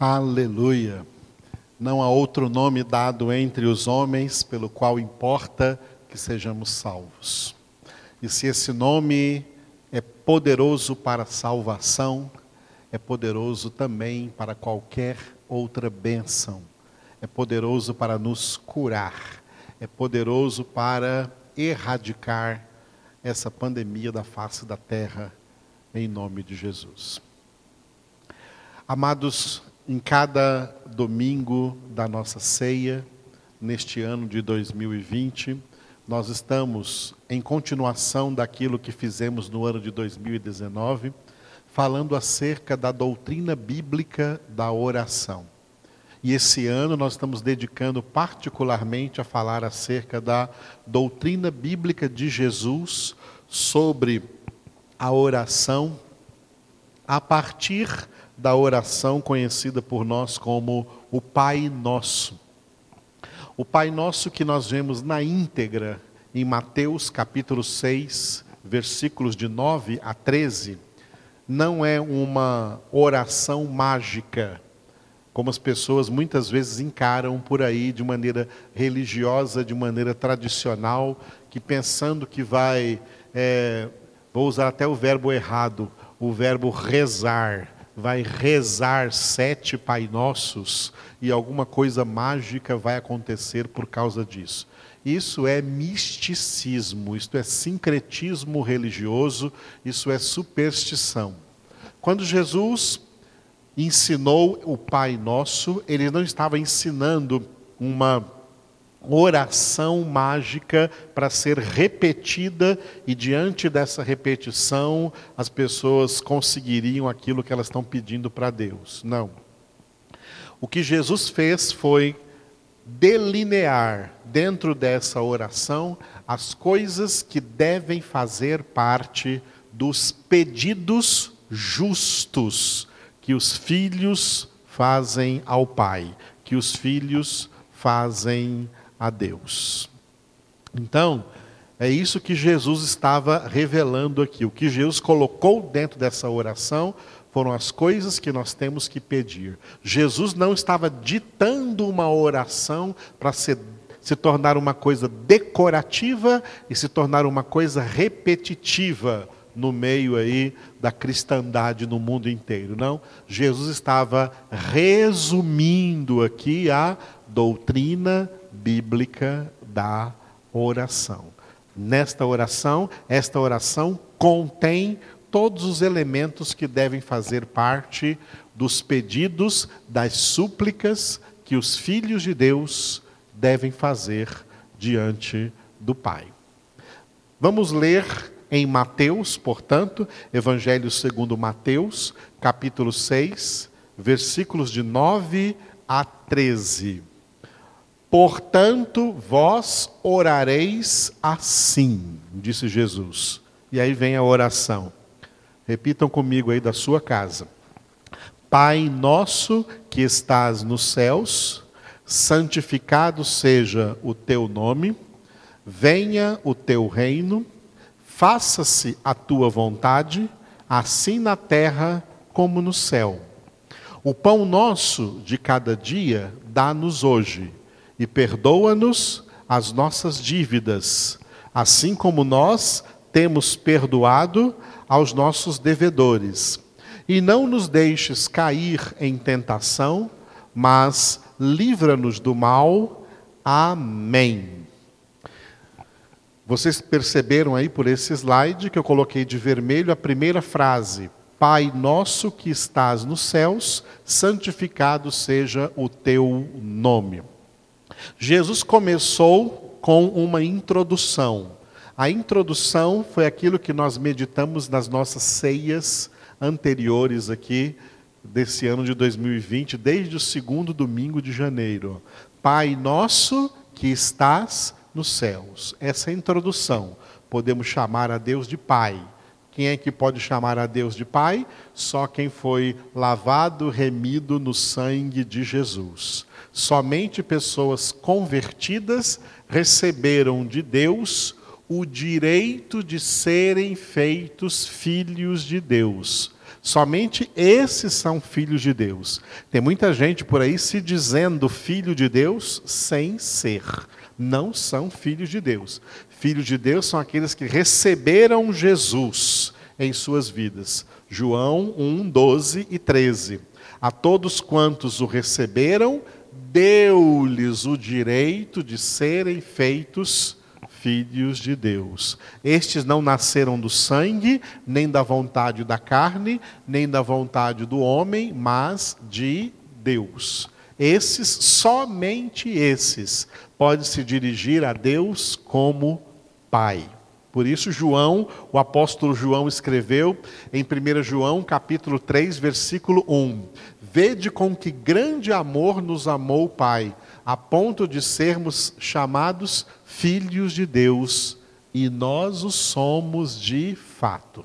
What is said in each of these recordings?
Aleluia. Não há outro nome dado entre os homens pelo qual importa que sejamos salvos. E se esse nome é poderoso para salvação, é poderoso também para qualquer outra bênção. É poderoso para nos curar. É poderoso para erradicar essa pandemia da face da terra, em nome de Jesus. Amados, em cada domingo da nossa ceia, neste ano de 2020, nós estamos em continuação daquilo que fizemos no ano de 2019, falando acerca da doutrina bíblica da oração. E esse ano nós estamos dedicando particularmente a falar acerca da doutrina bíblica de Jesus sobre a oração a partir da oração conhecida por nós como o Pai Nosso. O Pai Nosso que nós vemos na íntegra em Mateus capítulo 6, versículos de 9 a 13, não é uma oração mágica, como as pessoas muitas vezes encaram por aí de maneira religiosa, de maneira tradicional, que pensando que vai, é, vou usar até o verbo errado, o verbo rezar, vai rezar sete Pai Nossos e alguma coisa mágica vai acontecer por causa disso. Isso é misticismo, isto é sincretismo religioso, isso é superstição. Quando Jesus ensinou o Pai Nosso, ele não estava ensinando uma oração mágica para ser repetida e diante dessa repetição as pessoas conseguiriam aquilo que elas estão pedindo para Deus. Não. O que Jesus fez foi delinear dentro dessa oração as coisas que devem fazer parte dos pedidos justos que os filhos fazem ao Pai, que os filhos fazem a Deus. Então, é isso que Jesus estava revelando aqui. O que Jesus colocou dentro dessa oração foram as coisas que nós temos que pedir. Jesus não estava ditando uma oração para se, se tornar uma coisa decorativa e se tornar uma coisa repetitiva no meio aí da cristandade no mundo inteiro. Não, Jesus estava resumindo aqui a doutrina bíblica da oração. Nesta oração, esta oração contém todos os elementos que devem fazer parte dos pedidos, das súplicas que os filhos de Deus devem fazer diante do Pai. Vamos ler em Mateus, portanto, Evangelho segundo Mateus, capítulo 6, versículos de 9 a 13. Portanto, vós orareis assim, disse Jesus. E aí vem a oração. Repitam comigo aí da sua casa. Pai nosso que estás nos céus, santificado seja o teu nome, venha o teu reino, faça-se a tua vontade, assim na terra como no céu. O pão nosso de cada dia dá-nos hoje e perdoa-nos as nossas dívidas, assim como nós temos perdoado aos nossos devedores. E não nos deixes cair em tentação, mas livra-nos do mal. Amém. Vocês perceberam aí por esse slide que eu coloquei de vermelho a primeira frase: Pai nosso que estás nos céus, santificado seja o teu nome. Jesus começou com uma introdução. A introdução foi aquilo que nós meditamos nas nossas ceias anteriores aqui desse ano de 2020, desde o segundo domingo de janeiro. Pai nosso que estás nos céus. Essa é a introdução. Podemos chamar a Deus de Pai. Quem é que pode chamar a Deus de Pai? Só quem foi lavado, remido no sangue de Jesus. Somente pessoas convertidas receberam de Deus o direito de serem feitos filhos de Deus. Somente esses são filhos de Deus. Tem muita gente por aí se dizendo filho de Deus sem ser. Não são filhos de Deus. Filhos de Deus são aqueles que receberam Jesus em suas vidas. João 1, 12 e 13. A todos quantos o receberam, deu-lhes o direito de serem feitos filhos de Deus. Estes não nasceram do sangue, nem da vontade da carne, nem da vontade do homem, mas de Deus. Esses, somente esses, podem se dirigir a Deus como Pai. Por isso João, o apóstolo João escreveu em 1 João, capítulo 3, versículo 1: Vede com que grande amor nos amou o Pai, a ponto de sermos chamados filhos de Deus, e nós o somos de fato.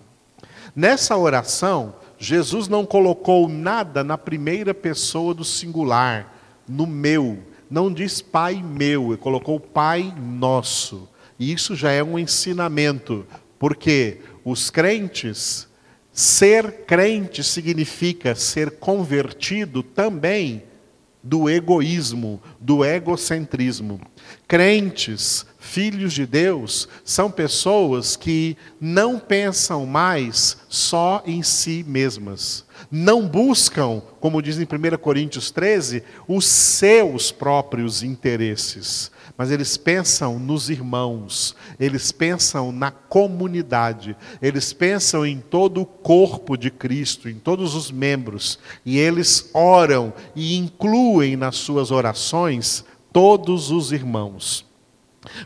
Nessa oração, Jesus não colocou nada na primeira pessoa do singular, no meu. Não diz Pai meu, ele colocou Pai nosso. E isso já é um ensinamento, porque os crentes, ser crente significa ser convertido também do egoísmo, do egocentrismo. Crentes, filhos de Deus, são pessoas que não pensam mais só em si mesmas. Não buscam, como diz em 1 Coríntios 13, os seus próprios interesses mas eles pensam nos irmãos, eles pensam na comunidade, eles pensam em todo o corpo de Cristo, em todos os membros, e eles oram e incluem nas suas orações todos os irmãos.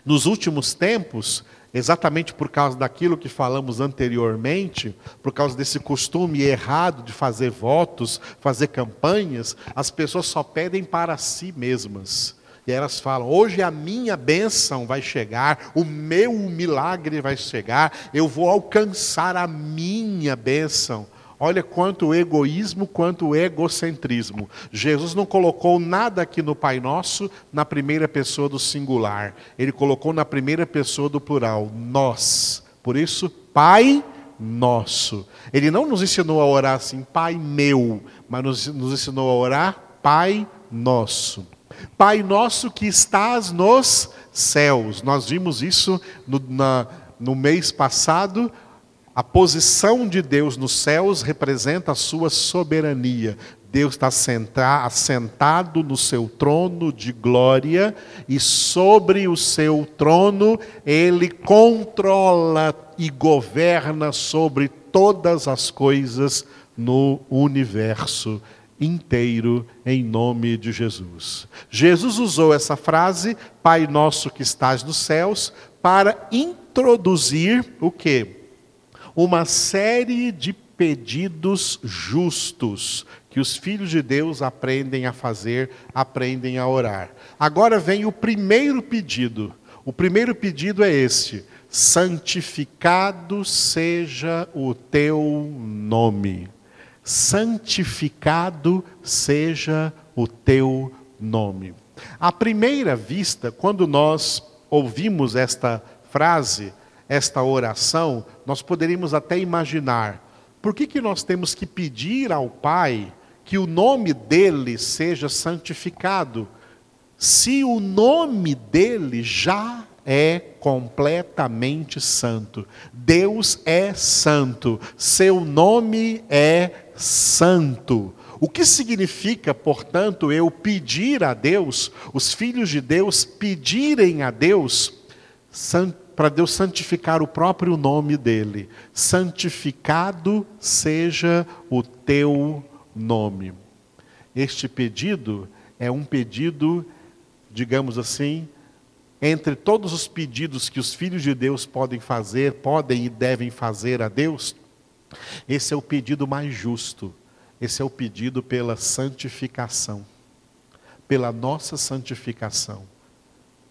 Nos últimos tempos, exatamente por causa daquilo que falamos anteriormente, por causa desse costume errado de fazer votos, fazer campanhas, as pessoas só pedem para si mesmas. E elas falam: hoje a minha bênção vai chegar, o meu milagre vai chegar, eu vou alcançar a minha bênção. Olha quanto egoísmo, quanto egocentrismo. Jesus não colocou nada aqui no Pai Nosso na primeira pessoa do singular. Ele colocou na primeira pessoa do plural, nós. Por isso, Pai nosso. Ele não nos ensinou a orar assim, Pai meu, mas nos, nos ensinou a orar, Pai nosso. Pai nosso que estás nos céus. Nós vimos isso no, na, no mês passado. A posição de Deus nos céus representa a sua soberania. Deus está assentado no seu trono de glória e sobre o seu trono ele controla e governa sobre todas as coisas no universo inteiro em nome de Jesus. Jesus usou essa frase, Pai nosso que estás nos céus, para introduzir o que? Uma série de pedidos justos que os filhos de Deus aprendem a fazer, aprendem a orar. Agora vem o primeiro pedido. O primeiro pedido é este: santificado seja o teu nome santificado seja o teu nome. À primeira vista, quando nós ouvimos esta frase, esta oração, nós poderíamos até imaginar: por que, que nós temos que pedir ao Pai que o nome dele seja santificado, se o nome dele já é completamente santo? Deus é santo, seu nome é santo. O que significa, portanto, eu pedir a Deus, os filhos de Deus pedirem a Deus, para Deus santificar o próprio nome dele. Santificado seja o teu nome. Este pedido é um pedido, digamos assim, entre todos os pedidos que os filhos de Deus podem fazer, podem e devem fazer a Deus, esse é o pedido mais justo. Esse é o pedido pela santificação. Pela nossa santificação.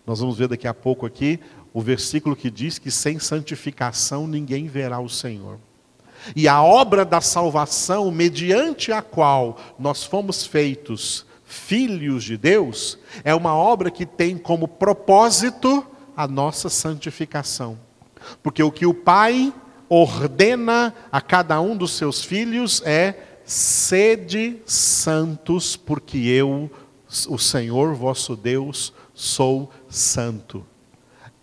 Nós vamos ver daqui a pouco aqui o versículo que diz que sem santificação ninguém verá o Senhor. E a obra da salvação, mediante a qual nós fomos feitos filhos de Deus, é uma obra que tem como propósito a nossa santificação. Porque o que o Pai ordena a cada um dos seus filhos é: sede santos, porque eu, o Senhor vosso Deus, sou santo.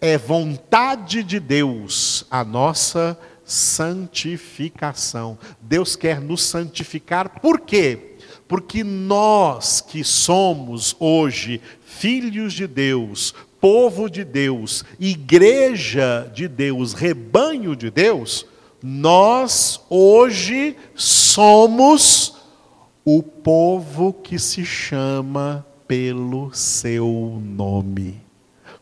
É vontade de Deus a nossa santificação. Deus quer nos santificar, por quê? Porque nós que somos hoje filhos de Deus, povo de Deus, igreja de Deus, rebanho de Deus, nós hoje somos o povo que se chama pelo seu nome.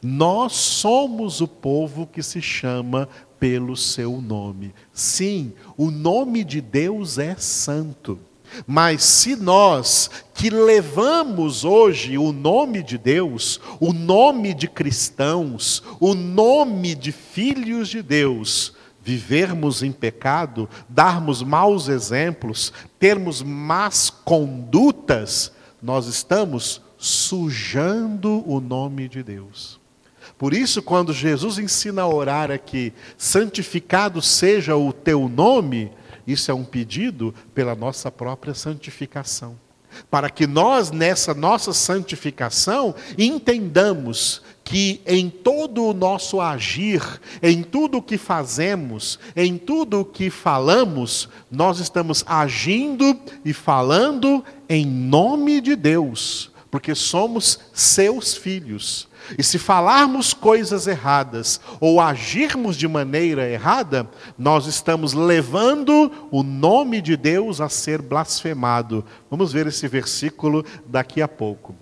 Nós somos o povo que se chama pelo seu nome. Sim, o nome de Deus é santo. Mas se nós que levamos hoje o nome de Deus, o nome de cristãos, o nome de filhos de Deus, vivermos em pecado, darmos maus exemplos, termos más condutas, nós estamos sujando o nome de Deus. Por isso, quando Jesus ensina a orar aqui, santificado seja o teu nome, isso é um pedido pela nossa própria santificação. Para que nós, nessa nossa santificação, entendamos que em todo o nosso agir, em tudo o que fazemos, em tudo o que falamos, nós estamos agindo e falando em nome de Deus, porque somos seus filhos. E se falarmos coisas erradas ou agirmos de maneira errada, nós estamos levando o nome de Deus a ser blasfemado. Vamos ver esse versículo daqui a pouco.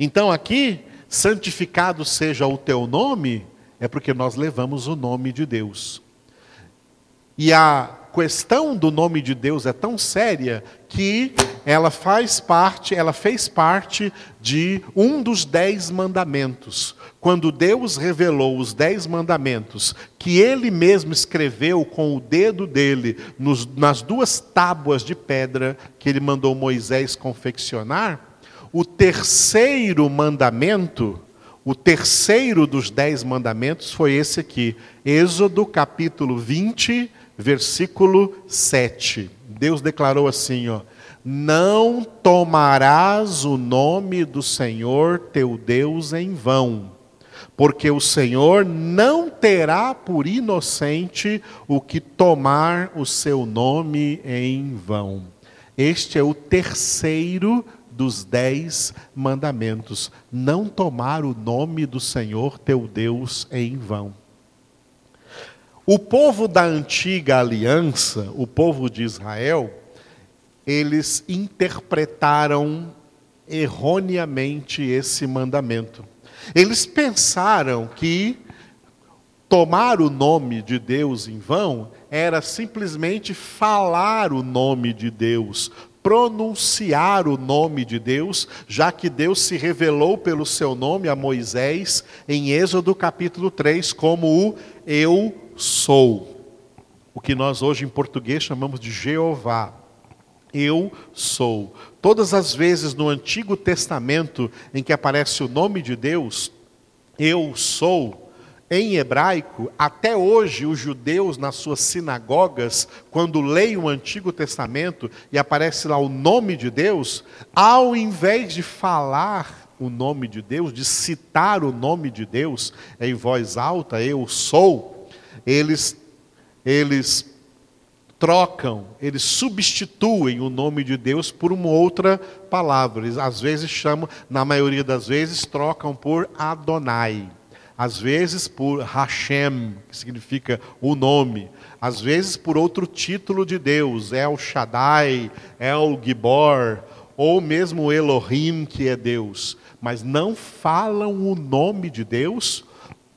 Então, aqui, santificado seja o teu nome, é porque nós levamos o nome de Deus. E a questão do nome de Deus é tão séria que ela faz parte, ela fez parte de um dos dez mandamentos. Quando Deus revelou os dez mandamentos, que Ele mesmo escreveu com o dedo dele nos, nas duas tábuas de pedra que Ele mandou Moisés confeccionar, o terceiro mandamento, o terceiro dos dez mandamentos foi esse aqui, Êxodo capítulo 20, versículo 7. Deus declarou assim, ó: Não tomarás o nome do Senhor teu Deus em vão, porque o Senhor não terá por inocente o que tomar o seu nome em vão. Este é o terceiro dos dez mandamentos: não tomar o nome do Senhor teu Deus em vão. O povo da antiga aliança, o povo de Israel, eles interpretaram erroneamente esse mandamento. Eles pensaram que tomar o nome de Deus em vão era simplesmente falar o nome de Deus, pronunciar o nome de Deus, já que Deus se revelou pelo seu nome a Moisés em Êxodo capítulo 3 como o Eu sou. O que nós hoje em português chamamos de Jeová. Eu sou. Todas as vezes no Antigo Testamento em que aparece o nome de Deus, eu sou, em hebraico, até hoje os judeus nas suas sinagogas, quando leem o Antigo Testamento e aparece lá o nome de Deus, ao invés de falar o nome de Deus, de citar o nome de Deus em voz alta, eu sou, eles, eles trocam, eles substituem o nome de Deus por uma outra palavra. Eles às vezes chamam, na maioria das vezes, trocam por Adonai. Às vezes por Hashem, que significa o nome. Às vezes por outro título de Deus, El Shaddai, El Gibor, ou mesmo Elohim, que é Deus. Mas não falam o nome de Deus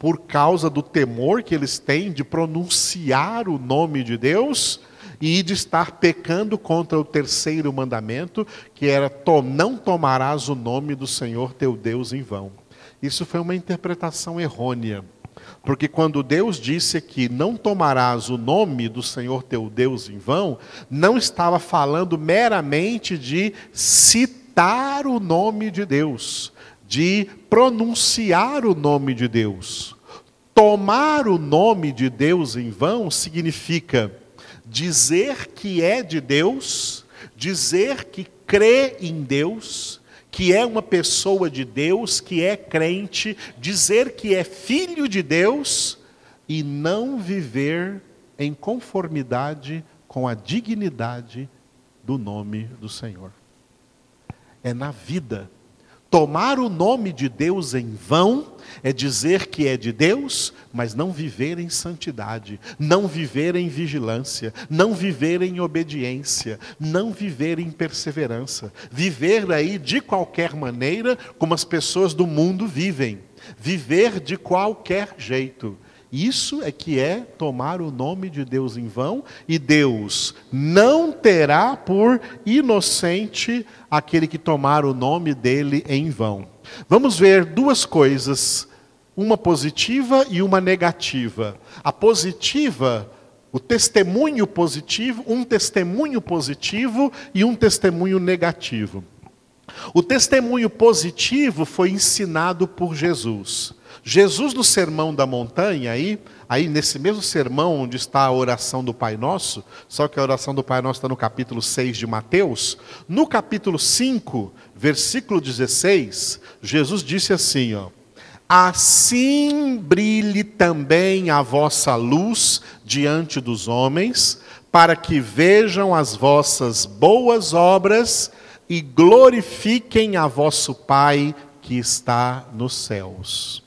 por causa do temor que eles têm de pronunciar o nome de Deus e de estar pecando contra o terceiro mandamento, que era não tomarás o nome do Senhor teu Deus em vão. Isso foi uma interpretação errônea. Porque quando Deus disse que não tomarás o nome do Senhor teu Deus em vão, não estava falando meramente de citar o nome de Deus, de pronunciar o nome de Deus. Tomar o nome de Deus em vão significa dizer que é de Deus, dizer que crê em Deus, que é uma pessoa de Deus, que é crente, dizer que é filho de Deus e não viver em conformidade com a dignidade do nome do Senhor. É na vida Tomar o nome de Deus em vão é dizer que é de Deus, mas não viver em santidade, não viver em vigilância, não viver em obediência, não viver em perseverança. Viver aí de qualquer maneira, como as pessoas do mundo vivem. Viver de qualquer jeito. Isso é que é tomar o nome de Deus em vão, e Deus não terá por inocente aquele que tomar o nome dele em vão. Vamos ver duas coisas, uma positiva e uma negativa. A positiva, o testemunho positivo, um testemunho positivo e um testemunho negativo. O testemunho positivo foi ensinado por Jesus. Jesus no Sermão da Montanha, aí, aí nesse mesmo sermão onde está a oração do Pai Nosso, só que a oração do Pai Nosso está no capítulo 6 de Mateus, no capítulo 5, versículo 16, Jesus disse assim, ó, Assim brilhe também a vossa luz diante dos homens, para que vejam as vossas boas obras e glorifiquem a vosso Pai que está nos céus.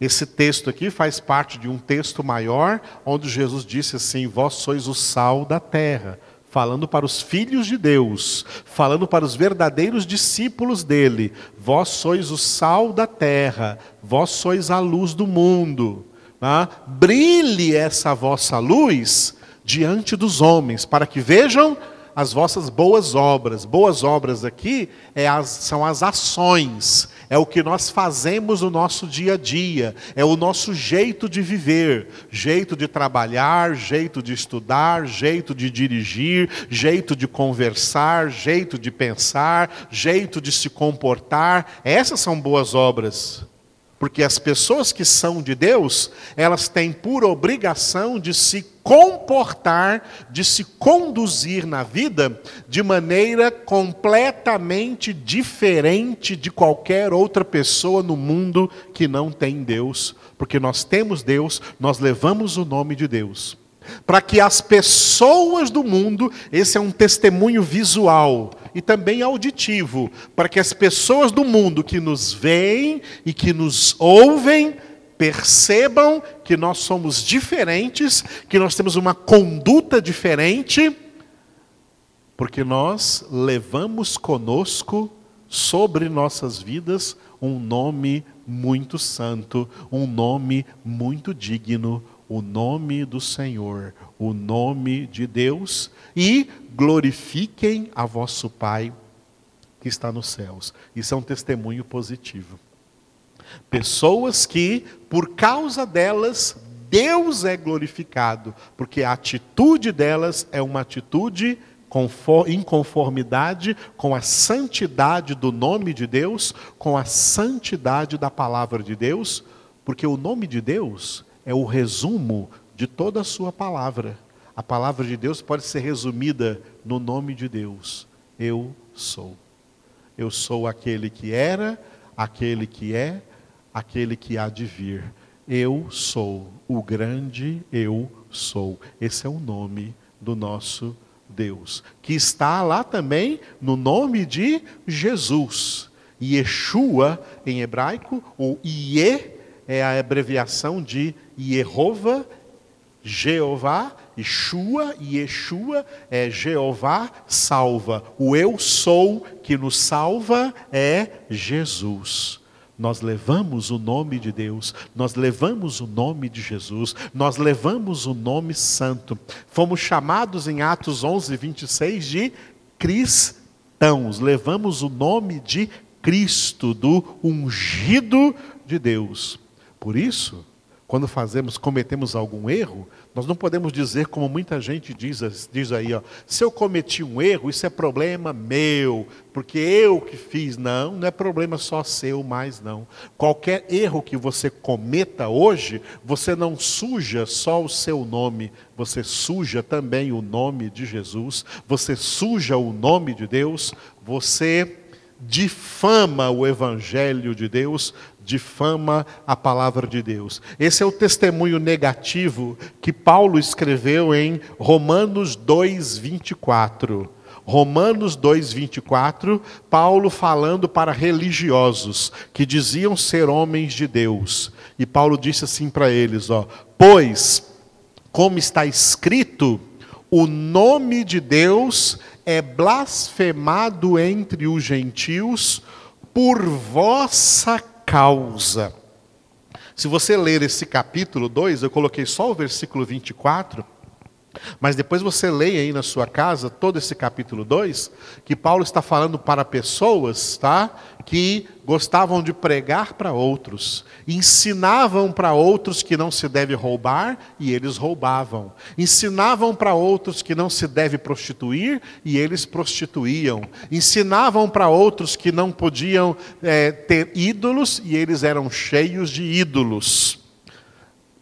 Esse texto aqui faz parte de um texto maior, onde Jesus disse assim: Vós sois o sal da terra, falando para os filhos de Deus, falando para os verdadeiros discípulos dele: Vós sois o sal da terra, vós sois a luz do mundo. Ah, brilhe essa vossa luz diante dos homens, para que vejam as vossas boas obras. Boas obras aqui é as, são as ações, é o que nós fazemos no nosso dia a dia, é o nosso jeito de viver, jeito de trabalhar, jeito de estudar, jeito de dirigir, jeito de conversar, jeito de pensar, jeito de se comportar. Essas são boas obras. Porque as pessoas que são de Deus, elas têm por obrigação de se comportar, de se conduzir na vida de maneira completamente diferente de qualquer outra pessoa no mundo que não tem Deus. Porque nós temos Deus, nós levamos o nome de Deus. Para que as pessoas do mundo, esse é um testemunho visual, e também auditivo, para que as pessoas do mundo que nos veem e que nos ouvem percebam que nós somos diferentes, que nós temos uma conduta diferente, porque nós levamos conosco sobre nossas vidas um nome muito santo, um nome muito digno, o nome do Senhor, o nome de Deus, e glorifiquem a vosso Pai que está nos céus. Isso é um testemunho positivo. Pessoas que, por causa delas, Deus é glorificado, porque a atitude delas é uma atitude em conformidade com a santidade do nome de Deus, com a santidade da palavra de Deus, porque o nome de Deus é o resumo de toda a sua palavra. A palavra de Deus pode ser resumida no nome de Deus: Eu sou. Eu sou aquele que era, aquele que é, aquele que há de vir. Eu sou o grande eu sou. Esse é o nome do nosso Deus, que está lá também no nome de Jesus. Yeshua em hebraico, o Ie é a abreviação de Yehovah, Jeová, Yeshua, Yeshua é Jeová salva. O eu sou que nos salva é Jesus. Nós levamos o nome de Deus, nós levamos o nome de Jesus, nós levamos o nome santo. Fomos chamados em Atos 11, 26 de cristãos, levamos o nome de Cristo, do ungido de Deus. Por isso, quando fazemos, cometemos algum erro, nós não podemos dizer como muita gente diz, diz aí, ó, se eu cometi um erro, isso é problema meu, porque eu que fiz. Não, não é problema só seu mais não. Qualquer erro que você cometa hoje, você não suja só o seu nome, você suja também o nome de Jesus, você suja o nome de Deus, você difama o evangelho de Deus, difama a palavra de Deus. Esse é o testemunho negativo que Paulo escreveu em Romanos 2:24. Romanos 2:24, Paulo falando para religiosos que diziam ser homens de Deus. E Paulo disse assim para eles, ó: "Pois como está escrito, o nome de Deus é blasfemado entre os gentios por vossa causa. Se você ler esse capítulo 2, eu coloquei só o versículo 24, mas depois você leia aí na sua casa todo esse capítulo 2, que Paulo está falando para pessoas, tá? Que gostavam de pregar para outros, ensinavam para outros que não se deve roubar e eles roubavam. Ensinavam para outros que não se deve prostituir e eles prostituíam. Ensinavam para outros que não podiam é, ter ídolos e eles eram cheios de ídolos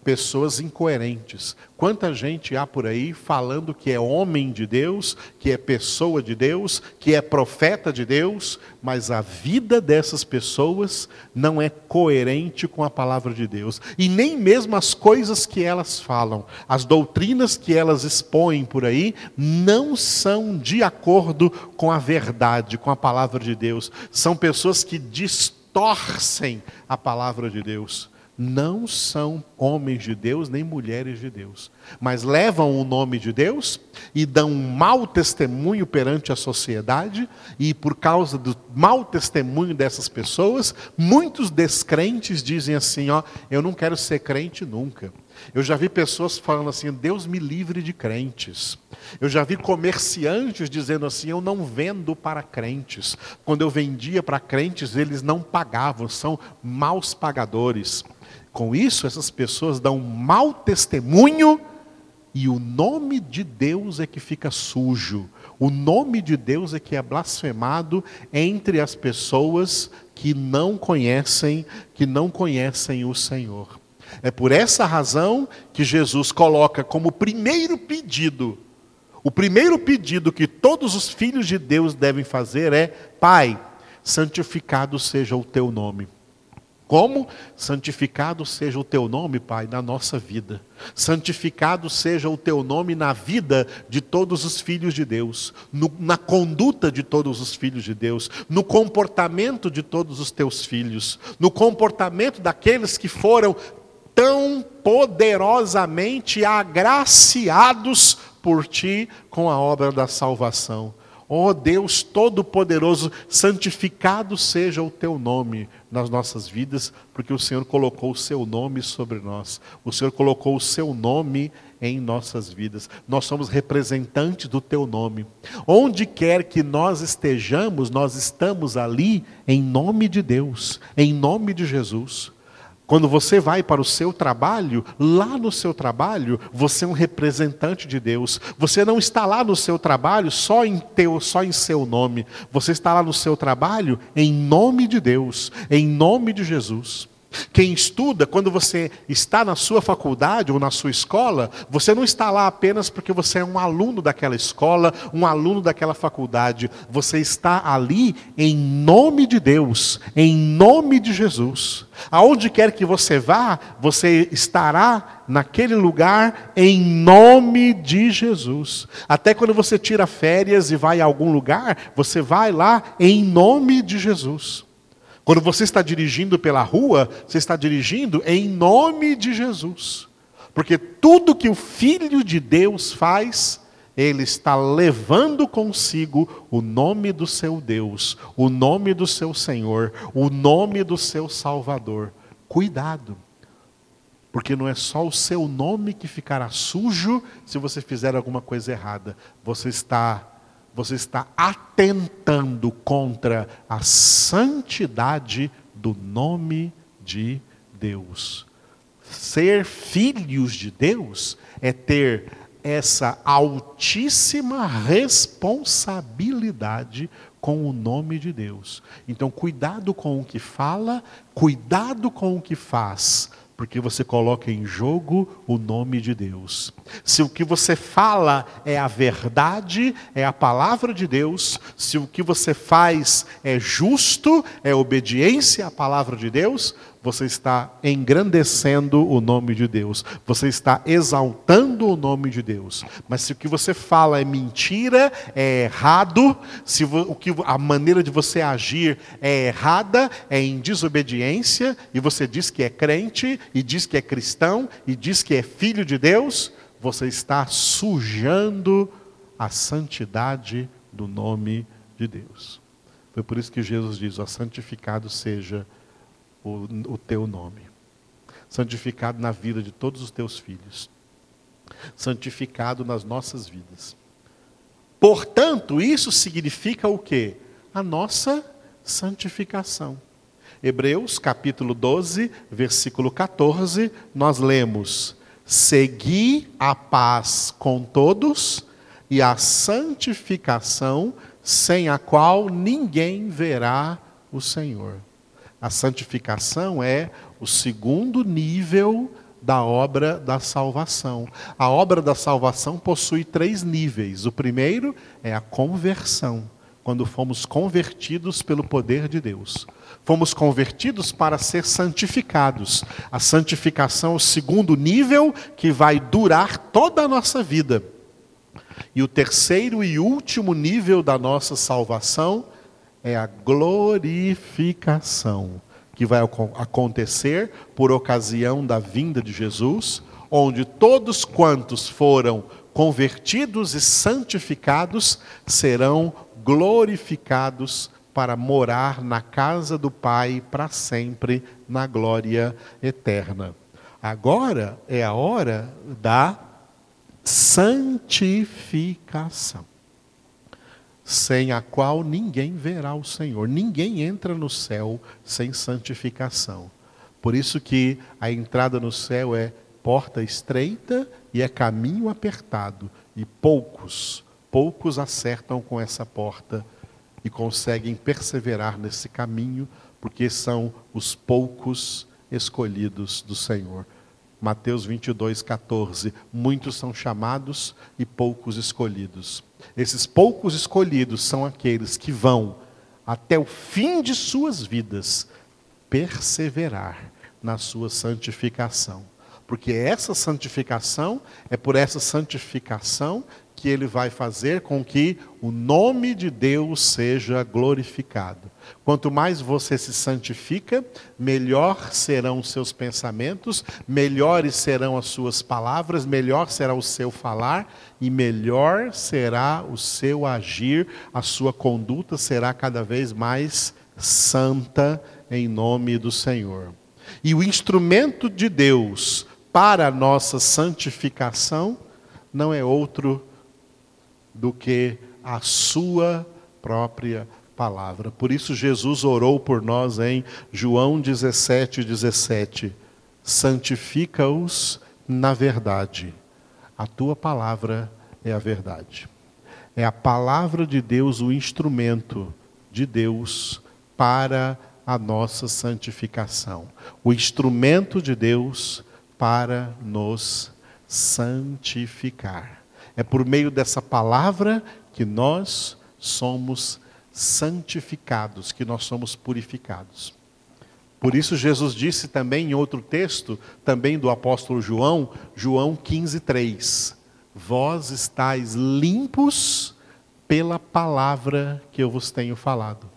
pessoas incoerentes. Quanta gente há por aí falando que é homem de Deus, que é pessoa de Deus, que é profeta de Deus, mas a vida dessas pessoas não é coerente com a palavra de Deus. E nem mesmo as coisas que elas falam, as doutrinas que elas expõem por aí, não são de acordo com a verdade, com a palavra de Deus. São pessoas que distorcem a palavra de Deus não são homens de Deus nem mulheres de Deus, mas levam o nome de Deus e dão um mau testemunho perante a sociedade, e por causa do mau testemunho dessas pessoas, muitos descrentes dizem assim: Ó, eu não quero ser crente nunca. Eu já vi pessoas falando assim: Deus me livre de crentes. Eu já vi comerciantes dizendo assim: Eu não vendo para crentes. Quando eu vendia para crentes, eles não pagavam, são maus pagadores. Com isso, essas pessoas dão um mau testemunho e o nome de Deus é que fica sujo. O nome de Deus é que é blasfemado entre as pessoas que não conhecem, que não conhecem o Senhor. É por essa razão que Jesus coloca como primeiro pedido, o primeiro pedido que todos os filhos de Deus devem fazer é: Pai, santificado seja o teu nome. Como? Santificado seja o teu nome, Pai, na nossa vida. Santificado seja o teu nome na vida de todos os filhos de Deus, no, na conduta de todos os filhos de Deus, no comportamento de todos os teus filhos, no comportamento daqueles que foram tão poderosamente agraciados por ti com a obra da salvação. Ó oh Deus Todo-Poderoso, santificado seja o teu nome nas nossas vidas, porque o Senhor colocou o seu nome sobre nós. O Senhor colocou o seu nome em nossas vidas. Nós somos representantes do teu nome. Onde quer que nós estejamos, nós estamos ali em nome de Deus, em nome de Jesus. Quando você vai para o seu trabalho, lá no seu trabalho, você é um representante de Deus. Você não está lá no seu trabalho só em teu, só em seu nome. Você está lá no seu trabalho em nome de Deus, em nome de Jesus. Quem estuda, quando você está na sua faculdade ou na sua escola, você não está lá apenas porque você é um aluno daquela escola, um aluno daquela faculdade. Você está ali em nome de Deus, em nome de Jesus. Aonde quer que você vá, você estará naquele lugar em nome de Jesus. Até quando você tira férias e vai a algum lugar, você vai lá em nome de Jesus. Quando você está dirigindo pela rua, você está dirigindo em nome de Jesus. Porque tudo que o Filho de Deus faz, ele está levando consigo o nome do seu Deus, o nome do seu Senhor, o nome do seu Salvador. Cuidado, porque não é só o seu nome que ficará sujo se você fizer alguma coisa errada. Você está você está atentando contra a santidade do nome de Deus. ser filhos de Deus é ter essa altíssima responsabilidade com o nome de Deus. Então, cuidado com o que fala, cuidado com o que faz, porque você coloca em jogo o nome de Deus. Se o que você fala é a verdade, é a palavra de Deus, se o que você faz é justo, é obediência à palavra de Deus, você está engrandecendo o nome de Deus, você está exaltando o nome de Deus. Mas se o que você fala é mentira, é errado, se o que a maneira de você agir é errada, é em desobediência, e você diz que é crente, e diz que é cristão, e diz que é filho de Deus, você está sujando a santidade do nome de Deus. Foi por isso que Jesus diz: ó, santificado seja o, o teu nome. Santificado na vida de todos os teus filhos. Santificado nas nossas vidas. Portanto, isso significa o quê? A nossa santificação. Hebreus capítulo 12, versículo 14, nós lemos: Segui a paz com todos e a santificação, sem a qual ninguém verá o Senhor. A santificação é o segundo nível da obra da salvação. A obra da salvação possui três níveis. O primeiro é a conversão, quando fomos convertidos pelo poder de Deus. Fomos convertidos para ser santificados. A santificação é o segundo nível que vai durar toda a nossa vida. E o terceiro e último nível da nossa salvação é a glorificação, que vai acontecer por ocasião da vinda de Jesus, onde todos quantos foram convertidos e santificados serão glorificados para morar na casa do Pai para sempre, na glória eterna. Agora é a hora da santificação sem a qual ninguém verá o Senhor. Ninguém entra no céu sem santificação. Por isso que a entrada no céu é porta estreita e é caminho apertado, e poucos, poucos acertam com essa porta e conseguem perseverar nesse caminho, porque são os poucos escolhidos do Senhor. Mateus 22, 14. Muitos são chamados e poucos escolhidos. Esses poucos escolhidos são aqueles que vão, até o fim de suas vidas, perseverar na sua santificação. Porque essa santificação, é por essa santificação que ele vai fazer com que o nome de Deus seja glorificado. Quanto mais você se santifica, melhor serão os seus pensamentos, melhores serão as suas palavras, melhor será o seu falar e melhor será o seu agir, a sua conduta será cada vez mais santa em nome do Senhor. E o instrumento de Deus para a nossa santificação não é outro do que a sua própria palavra. Por isso Jesus orou por nós em João 17, 17. Santifica-os na verdade. A tua palavra é a verdade. É a palavra de Deus o instrumento de Deus para a nossa santificação. O instrumento de Deus para nos santificar. É por meio dessa palavra que nós somos santificados, que nós somos purificados. Por isso Jesus disse também em outro texto, também do apóstolo João, João 15:3, vós estáis limpos pela palavra que eu vos tenho falado.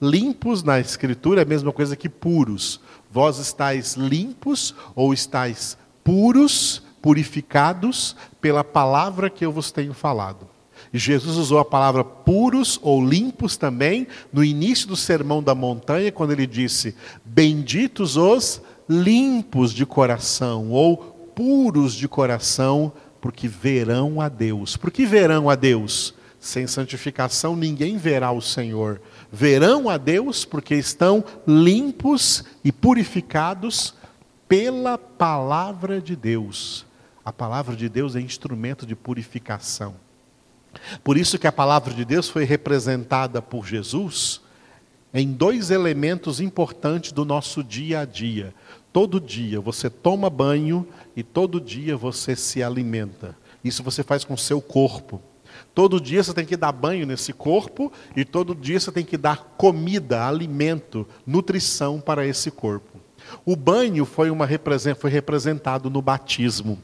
Limpos na escritura é a mesma coisa que puros. Vós estáis limpos ou estáis puros purificados pela palavra que eu vos tenho falado. E Jesus usou a palavra puros ou limpos também no início do Sermão da Montanha, quando ele disse: Benditos os limpos de coração ou puros de coração, porque verão a Deus. Por que verão a Deus? Sem santificação ninguém verá o Senhor. Verão a Deus porque estão limpos e purificados pela palavra de Deus. A palavra de Deus é instrumento de purificação. Por isso que a palavra de Deus foi representada por Jesus em dois elementos importantes do nosso dia a dia. Todo dia você toma banho e todo dia você se alimenta. Isso você faz com o seu corpo. Todo dia você tem que dar banho nesse corpo e todo dia você tem que dar comida, alimento, nutrição para esse corpo. O banho foi, uma, foi representado no batismo.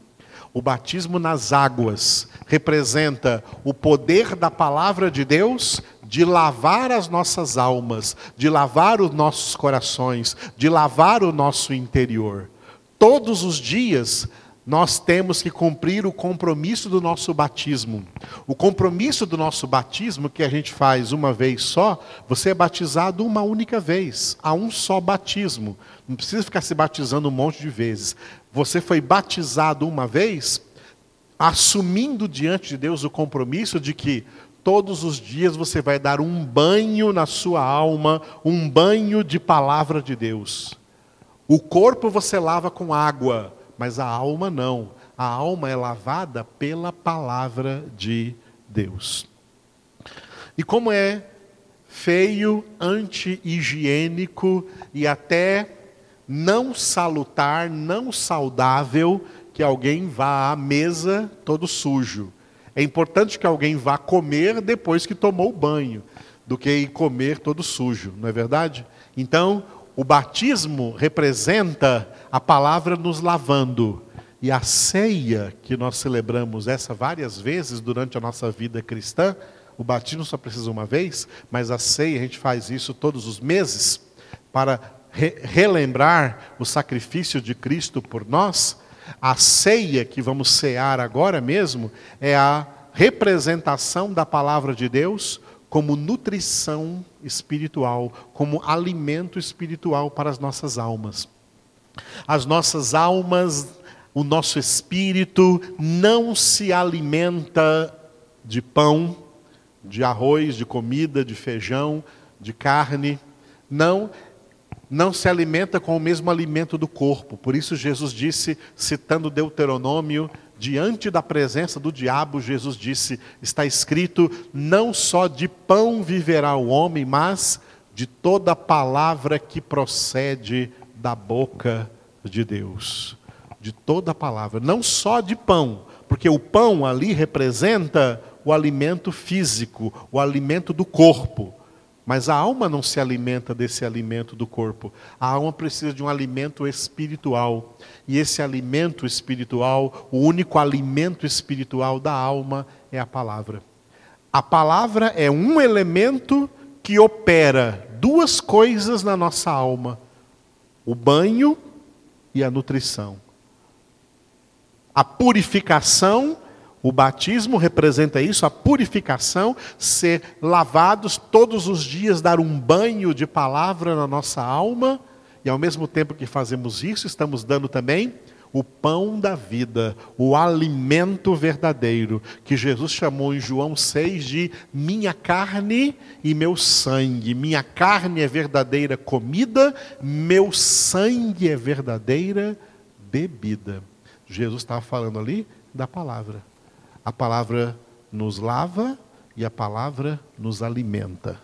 O batismo nas águas representa o poder da palavra de Deus de lavar as nossas almas, de lavar os nossos corações, de lavar o nosso interior. Todos os dias nós temos que cumprir o compromisso do nosso batismo. O compromisso do nosso batismo, que a gente faz uma vez só, você é batizado uma única vez, a um só batismo. Não precisa ficar se batizando um monte de vezes. Você foi batizado uma vez, assumindo diante de Deus o compromisso de que todos os dias você vai dar um banho na sua alma, um banho de palavra de Deus. O corpo você lava com água mas a alma não. A alma é lavada pela palavra de Deus. E como é feio, anti-higiênico e até não salutar, não saudável que alguém vá à mesa todo sujo. É importante que alguém vá comer depois que tomou banho, do que ir comer todo sujo, não é verdade? Então, o batismo representa a palavra nos lavando. E a ceia que nós celebramos essa várias vezes durante a nossa vida cristã, o batismo só precisa uma vez, mas a ceia a gente faz isso todos os meses para re relembrar o sacrifício de Cristo por nós. A ceia que vamos cear agora mesmo é a representação da palavra de Deus como nutrição espiritual, como alimento espiritual para as nossas almas. As nossas almas, o nosso espírito não se alimenta de pão, de arroz, de comida, de feijão, de carne. Não, não se alimenta com o mesmo alimento do corpo. Por isso Jesus disse, citando Deuteronômio diante da presença do diabo, Jesus disse: está escrito, não só de pão viverá o homem, mas de toda palavra que procede da boca de Deus. De toda palavra, não só de pão, porque o pão ali representa o alimento físico, o alimento do corpo. Mas a alma não se alimenta desse alimento do corpo. A alma precisa de um alimento espiritual. E esse alimento espiritual, o único alimento espiritual da alma é a palavra. A palavra é um elemento que opera duas coisas na nossa alma: o banho e a nutrição. A purificação o batismo representa isso, a purificação, ser lavados todos os dias, dar um banho de palavra na nossa alma, e ao mesmo tempo que fazemos isso, estamos dando também o pão da vida, o alimento verdadeiro, que Jesus chamou em João 6 de minha carne e meu sangue. Minha carne é verdadeira comida, meu sangue é verdadeira bebida. Jesus estava falando ali da palavra. A palavra nos lava e a palavra nos alimenta.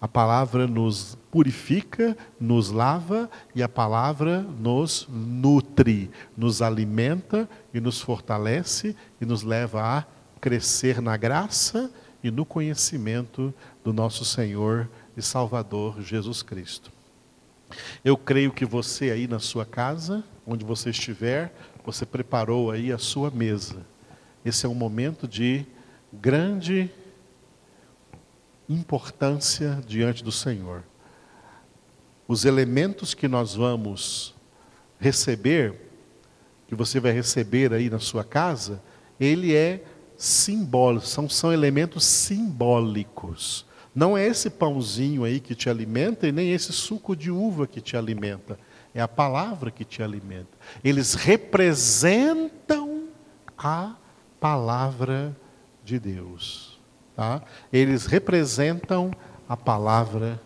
A palavra nos purifica, nos lava e a palavra nos nutre, nos alimenta e nos fortalece e nos leva a crescer na graça e no conhecimento do nosso Senhor e Salvador Jesus Cristo. Eu creio que você aí na sua casa, onde você estiver, você preparou aí a sua mesa esse é um momento de grande importância diante do Senhor. Os elementos que nós vamos receber, que você vai receber aí na sua casa, ele é simbólico, são, são elementos simbólicos. Não é esse pãozinho aí que te alimenta e nem esse suco de uva que te alimenta. É a palavra que te alimenta. Eles representam a palavra de Deus. Tá? Eles representam a palavra